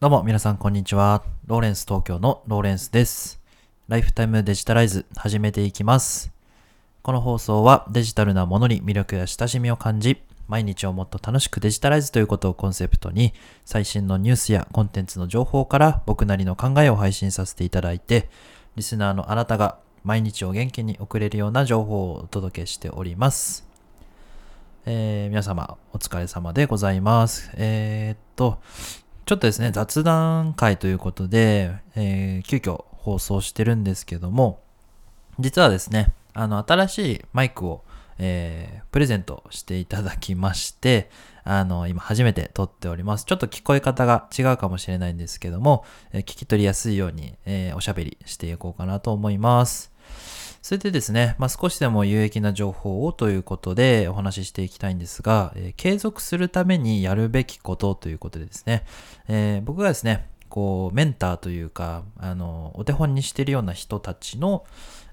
どうも皆さんこんにちは。ローレンス東京のローレンスです。ライフタイムデジタライズ始めていきます。この放送はデジタルなものに魅力や親しみを感じ、毎日をもっと楽しくデジタライズということをコンセプトに、最新のニュースやコンテンツの情報から僕なりの考えを配信させていただいて、リスナーのあなたが毎日を元気に送れるような情報をお届けしております。えー皆様お疲れ様でございます。えーっと、ちょっとですね、雑談会ということで、えー急遽放送してるんですけども、実はですね、あの、新しいマイクを、えープレゼントしていただきまして、あの、今初めて撮っております。ちょっと聞こえ方が違うかもしれないんですけども、えー聞き取りやすいように、えーおしゃべりしていこうかなと思います。それでですね、まあ、少しでも有益な情報をということでお話ししていきたいんですが、えー継続するためにやるべきことということでですね、えー僕がですね、こう、メンターというか、あの、お手本にしているような人たちの、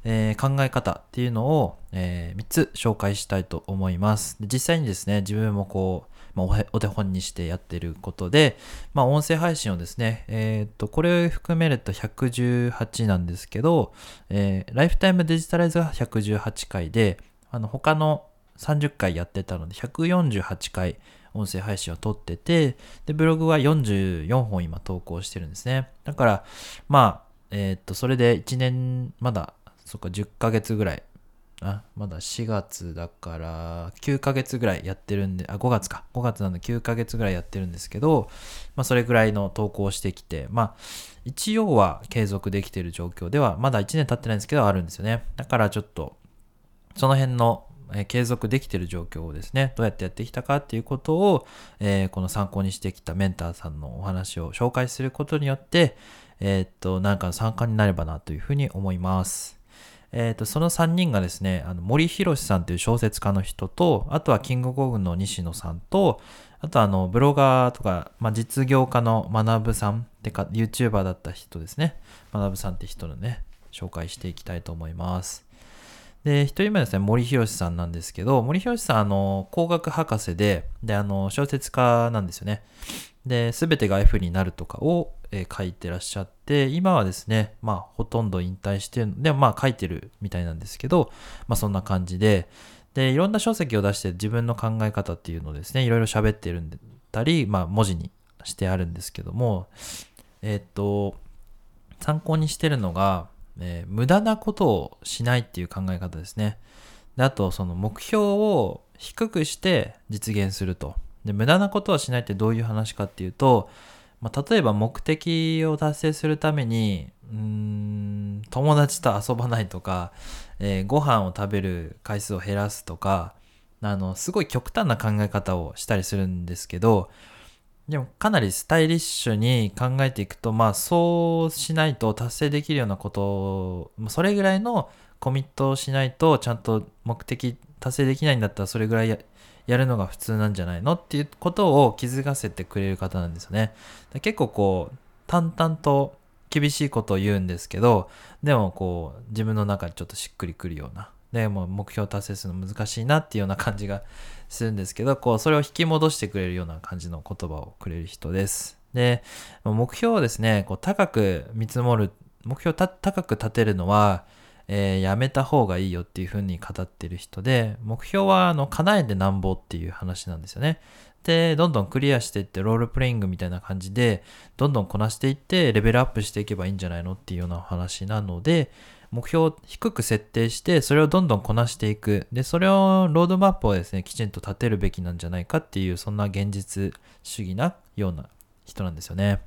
えー考え方っていうのを、え3つ紹介したいと思います。で実際にですね、自分もこう、まあお手本にしてやってることで、まあ、音声配信をですね、えーっと、これを含めると118なんですけど、えーライフタイムデジタライズが118回で、あの、他の30回やってたので、148回音声配信を撮ってて、で、ブログは44本今投稿してるんですね。だから、まあ、えーっと、それで1年、まだ、そっか、10ヶ月ぐらい、あ、まだ4月だから、9ヶ月ぐらいやってるんで、あ、5月か。5月なんで9ヶ月ぐらいやってるんですけど、まあ、それぐらいの投稿をしてきて、まあ、一応は継続できてる状況では、まだ1年経ってないんですけど、あるんですよね。だからちょっと、その辺の、継続できてる状況をですね、どうやってやってきたかっていうことを、えーこの参考にしてきたメンターさんのお話を紹介することによって、えーっと、なんかの参加になればなというふうに思います。えーと、その3人がですね、あの森博さんという小説家の人と、あとはキングコングの西野さんと、あとあの、ブロガーとか、まあ、実業家の学さんってか、YouTuber だった人ですね。学さんって人のね、紹介していきたいと思います。で、一人目はですね、森博さんなんですけど、森博さん、あの、工学博士で、で、あの、小説家なんですよね。で、すべてが F になるとかを、えー書いてらっしゃって、今はですね、まあ、ほとんど引退してる、でまあ、書いてるみたいなんですけど、まあ、そんな感じで、で、いろんな書籍を出して自分の考え方っていうのをですね、いろいろ喋ってるんだり、まあ、文字にしてあるんですけども、えーっと、参考にしてるのが、えー無駄なことをしないっていう考え方ですね。であと、その目標を低くして実現すると。で、無駄なことはしないってどういう話かっていうと、まあ、例えば目的を達成するために、うん、友達と遊ばないとか、えーご飯を食べる回数を減らすとか、あの、すごい極端な考え方をしたりするんですけど、でもかなりスタイリッシュに考えていくと、まあそうしないと達成できるようなことを、それぐらいのコミットをしないとちゃんと目的達成できないんだったらそれぐらいやるのが普通なんじゃないの？っていうことを気づかせてくれる方なんですよね。結構こう淡々と厳しいことを言うんですけど、でもこう自分の中でちょっとしっくりくるような。でも目標達成するの難しいなっていうような感じがするんですけど、こう、それを引き戻してくれるような感じの言葉をくれる人です。で、目標をですね、こう、高く見積もる、目標を高く立てるのは、えーやめた方がいいよっていう風に語ってる人で、目標は、あの、叶えてなんぼっていう話なんですよね。で、どんどんクリアしていって、ロールプレイングみたいな感じで、どんどんこなしていって、レベルアップしていけばいいんじゃないのっていうような話なので、目標を低く設定して、それをどんどんこなしていく。で、それを、ロードマップをですね、きちんと立てるべきなんじゃないかっていう、そんな現実主義なような人なんですよね。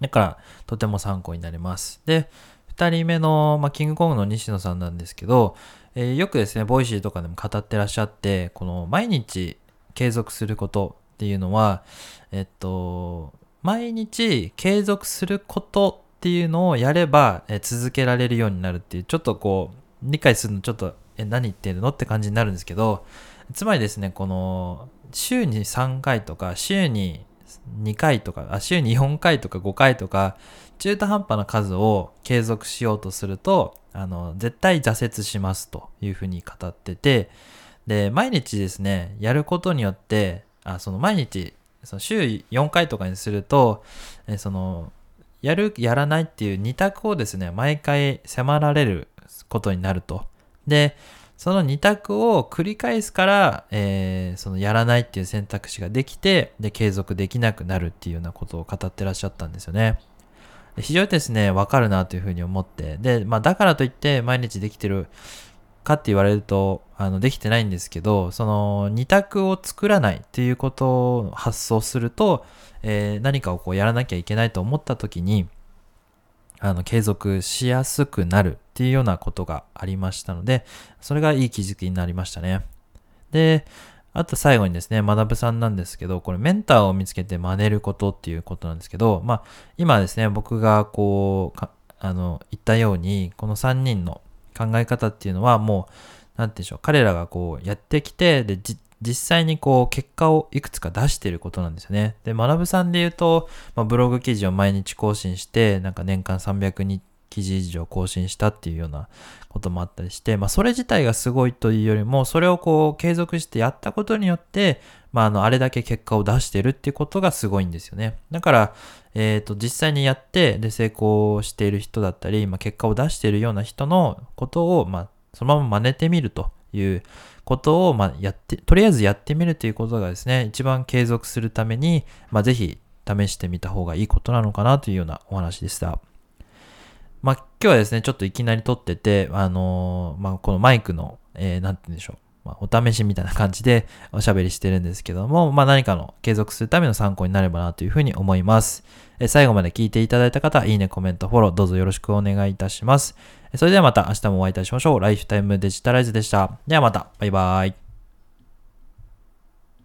だから、とても参考になります。で、二人目の、まあ、キングコングの西野さんなんですけど、えーよくですね、 Voicy とかでも語ってらっしゃって、この毎日継続することっていうのは、えっと、毎日継続することっていうのをやれば、えー続けられるようになるっていう、ちょっとこう、理解するのちょっと、え、何言ってるのって感じになるんですけど、つまりですね、この、週に3回とか、週に2回とか、あ、週に4回とか5回とか、中途半端な数を継続しようとすると、あの、絶対挫折しますというふうに語ってて、で、毎日ですね、やることによって、あ、その毎日その週4回とかにすると、えその、やる、やらないっていう二択をですね、毎回迫られることになると。で、その二択を繰り返すから、えー、そのやらないっていう選択肢ができて、で、継続できなくなるっていうようなことを語ってらっしゃったんですよね。非常にですね、わかるなというふうに思って、で、まあだからといって毎日できてるかって言われると、あの、できてないんですけど、その二択を作らないっていうことを発想すると、えー、何かをこうやらなきゃいけないと思った時に、あの、継続しやすくなるっていうようなことがありましたので、それがいい気づきになりましたね。で、あと最後にですね、学さんなんですけど、これメンターを見つけて真似ることっていうことなんですけど、まあ、今ですね、僕がこう、あの、言ったように、この3人の考え方っていうのはもう、なんて言うんでしょう、彼らがこうやってきて、で、実際にこう結果をいくつか出していることなんですよね。で、学さんで言うと、まあ、ブログ記事を毎日更新して、なんか年間300日記事以上更新したっていうようなこともあったりして、まあそれ自体がすごいというよりも、それをこう継続してやったことによって、まああの、あれだけ結果を出してるっていうことがすごいんですよね。だから、えっ、ー、と、実際にやって、で、成功している人だったり、まあ結果を出しているような人のことを、まあそのまま真似てみるということを、まあ、やって、とりあえずやってみるということがですね、一番継続するために、まあ、ぜひ試してみた方がいいことなのかなというようなお話でした。まあ、今日はですね、ちょっといきなり撮ってて、あのー、まあ、このマイクの、えー、なんて言うんでしょう。まあ、お試しみたいな感じでおしゃべりしてるんですけども、まあ、何かの継続するための参考になればなというふうに思います。え最後まで聞いていただいた方、いいね、コメント、フォロー、どうぞよろしくお願いいたします。それではまた明日もお会いいたしましょう。ライフタイムデジタライズでした。ではまた、バイバーイ。